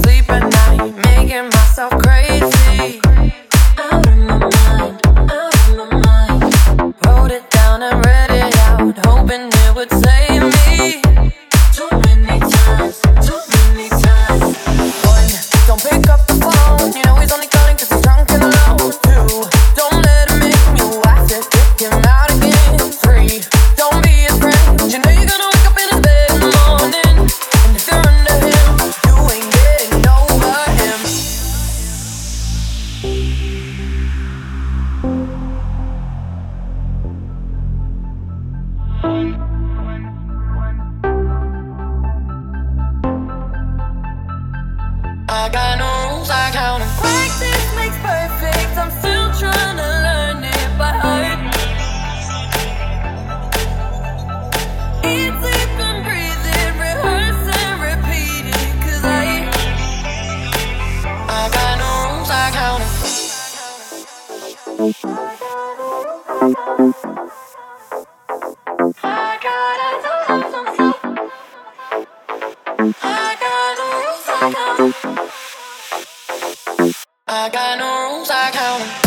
sleep at night, making myself crazy. Out of my mind. I got no rules, I count them. Practice makes perfect. I'm still learn it by heart. Rehearse and repeat I, I got no rules, I. I got no rules, I got no rules, I count.